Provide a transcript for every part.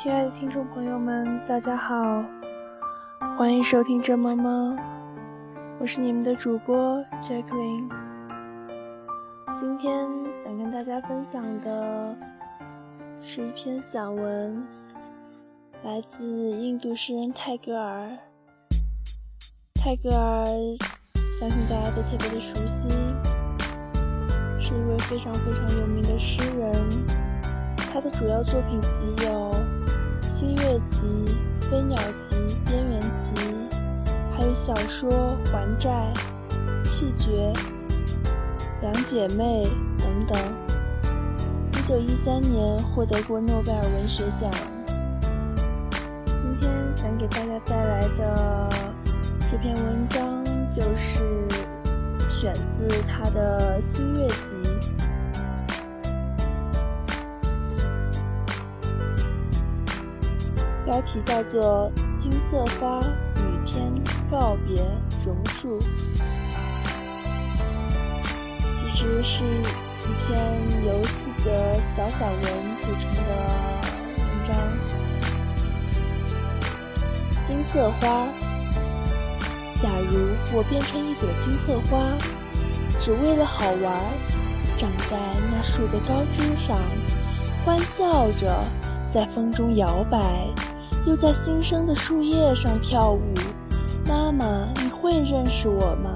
亲爱的听众朋友们，大家好，欢迎收听这萌萌，我是你们的主播 Jacqueline。今天想跟大家分享的是一篇散文，来自印度诗人泰戈尔。泰戈尔，相信大家都特别的熟悉，是一位非常非常有名的诗人。他的主要作品集有《星月集》《飞鸟集》《边缘集》，还有小说《还债》《气绝》《两姐妹》等等。一九一三年获得过诺贝尔文学奖。今天想给大家带来的这篇文章，就是选自他的《星月集》。标题叫做《金色花雨天告别榕树》，其实是一篇由四则小散文组成的文章。金色花，假如我变成一朵金色花，只为了好玩，长在那树的高枝上，欢笑着在风中摇摆。又在新生的树叶上跳舞，妈妈，你会认识我吗？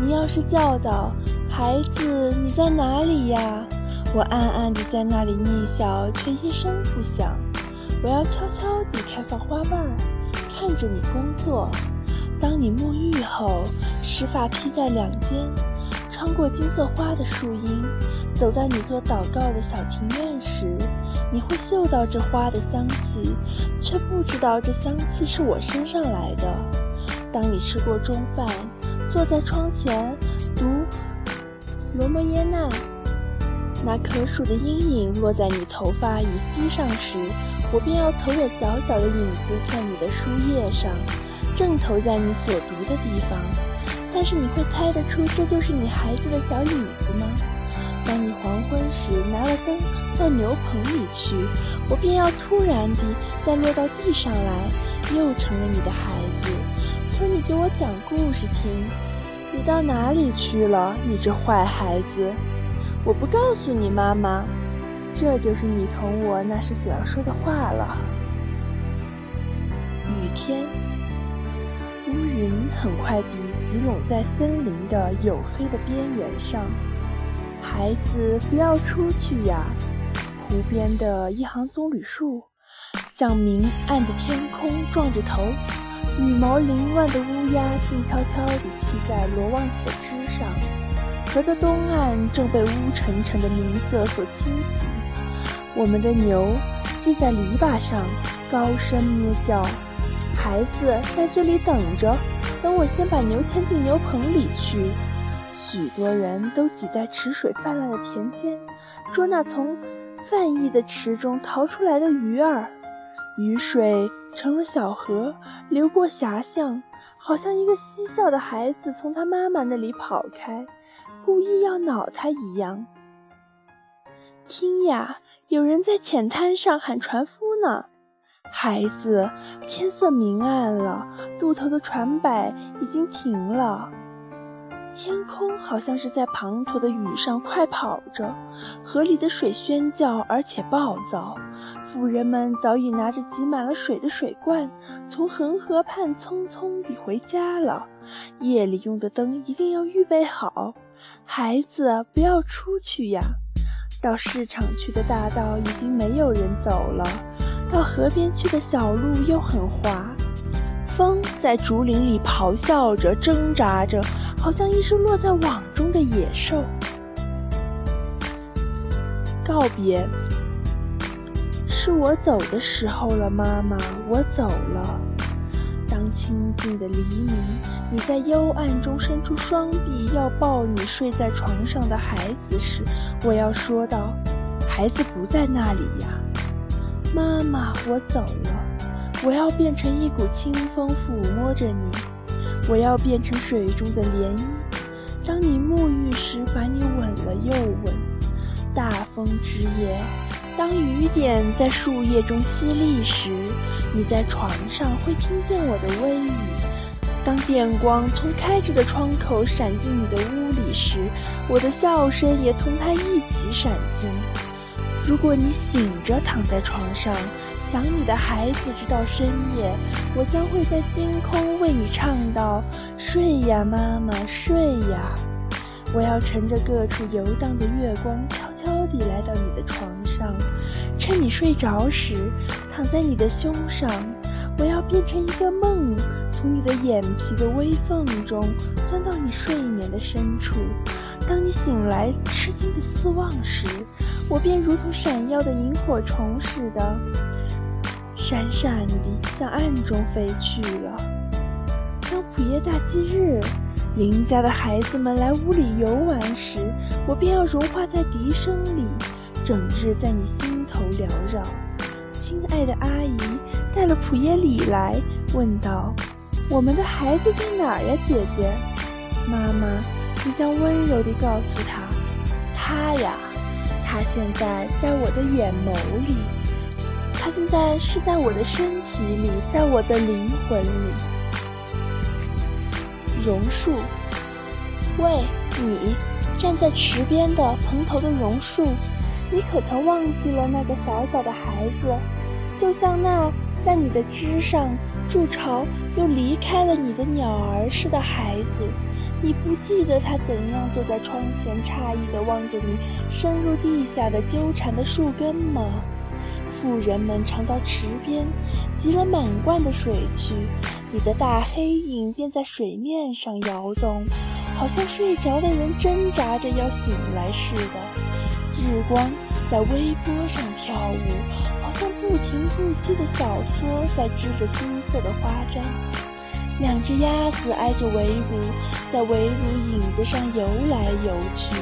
你要是叫道：“孩子，你在哪里呀？”我暗暗地在那里逆笑，却一声不响。我要悄悄地开放花瓣，看着你工作。当你沐浴后，湿发披在两肩，穿过金色花的树荫，走在你做祷告的小庭院时。你会嗅到这花的香气，却不知道这香气是我身上来的。当你吃过中饭，坐在窗前读罗摩耶娜，那可数的阴影落在你头发与膝上时，我便要投我小小的影子在你的书页上，正投在你所读的地方。但是你会猜得出这就是你孩子的小影子吗？当你黄昏时拿了灯到牛棚里去，我便要突然地再落到地上来，又成了你的孩子，求你给我讲故事听。你到哪里去了，你这坏孩子？我不告诉你妈妈，这就是你同我那时所要说的话了。雨天，乌云很快地集拢在森林的黝黑的边缘上。孩子，不要出去呀！湖边的一行棕榈树，向明暗的天空撞着头，羽毛凌乱的乌鸦静悄悄地栖在罗旺子的枝上。河的东岸正被乌沉沉的明色所侵袭。我们的牛系在篱笆上，高声咩叫。孩子，在这里等着，等我先把牛牵进牛棚里去。许多人都挤在池水泛滥的田间，捉那从泛溢的池中逃出来的鱼儿。雨水成了小河，流过峡巷，好像一个嬉笑的孩子从他妈妈那里跑开，故意要恼他一样。听呀，有人在浅滩上喊船夫呢。孩子，天色明暗了，渡头的船摆已经停了。天空好像是在滂沱的雨上快跑着，河里的水喧叫而且暴躁。妇人们早已拿着挤满了水的水罐，从恒河畔匆匆地回家了。夜里用的灯一定要预备好。孩子，不要出去呀！到市场去的大道已经没有人走了，到河边去的小路又很滑。风在竹林里咆哮着，挣扎着。好像一只落在网中的野兽。告别，是我走的时候了，妈妈，我走了。当清静的黎明，你在幽暗中伸出双臂要抱你睡在床上的孩子时，我要说道：孩子不在那里呀，妈妈，我走了。我要变成一股清风抚摸着你。我要变成水中的涟漪，当你沐浴时，把你吻了又吻。大风之夜，当雨点在树叶中淅沥时，你在床上会听见我的微语；当电光从开着的窗口闪进你的屋里时，我的笑声也同它一起闪进。如果你醒着躺在床上，想你的孩子直到深夜，我将会在星空为你唱道：“睡呀，妈妈，睡呀。”我要乘着各处游荡的月光，悄悄地来到你的床上，趁你睡着时，躺在你的胸上。我要变成一个梦，从你的眼皮的微缝中钻到你睡眠的深处。当你醒来，吃惊的四望时，我便如同闪耀的萤火虫似的，闪闪地向暗中飞去了。当普耶大祭日。邻家的孩子们来屋里游玩时，我便要融化在笛声里，整日在你心头缭绕。亲爱的阿姨带了普耶里来，问道：“我们的孩子在哪儿呀，姐姐？”妈妈，你将温柔地告诉他：“他呀，现在在我的眼眸里，他现在是在我的身体里，在我的灵魂里。”榕树，喂，你站在池边的蓬头的榕树，你可曾忘记了那个小小的孩子？就像那在你的枝上筑巢又离开了你的鸟儿似的孩子，你不记得他怎样坐在窗前诧异地望着你深入地下的纠缠的树根吗？妇人们常到池边汲了满罐的水去。你的大黑影便在水面上摇动，好像睡着的人挣扎着要醒来似的。日光在微波上跳舞，好像不停不息的小梭在织着金色的花毡。两只鸭子挨着围炉，在围炉影子上游来游去。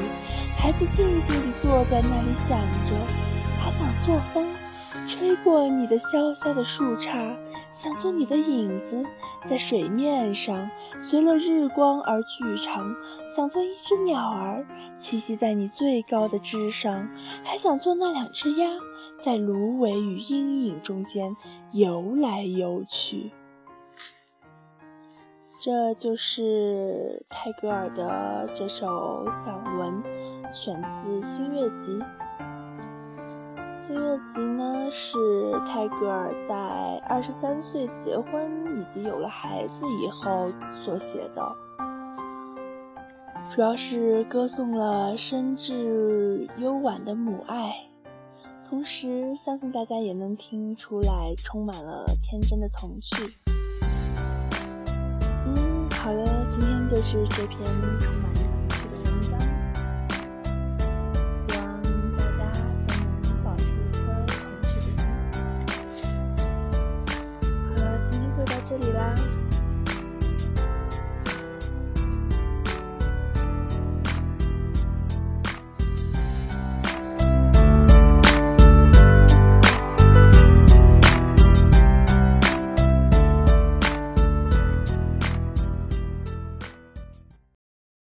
孩子静静地坐在那里想着，他想做风，吹过你的萧萧的树杈。想做你的影子，在水面上随了日光而去长；想做一只鸟儿，栖息在你最高的枝上；还想做那两只鸭，在芦苇与阴影中间游来游去。这就是泰戈尔的这首散文，选自《新月集》。《新月集》呢，是泰戈尔在二十三岁结婚以及有了孩子以后所写的，主要是歌颂了深挚幽婉的母爱，同时相信大家也能听出来，充满了天真的童趣。好了，今天就是这篇充满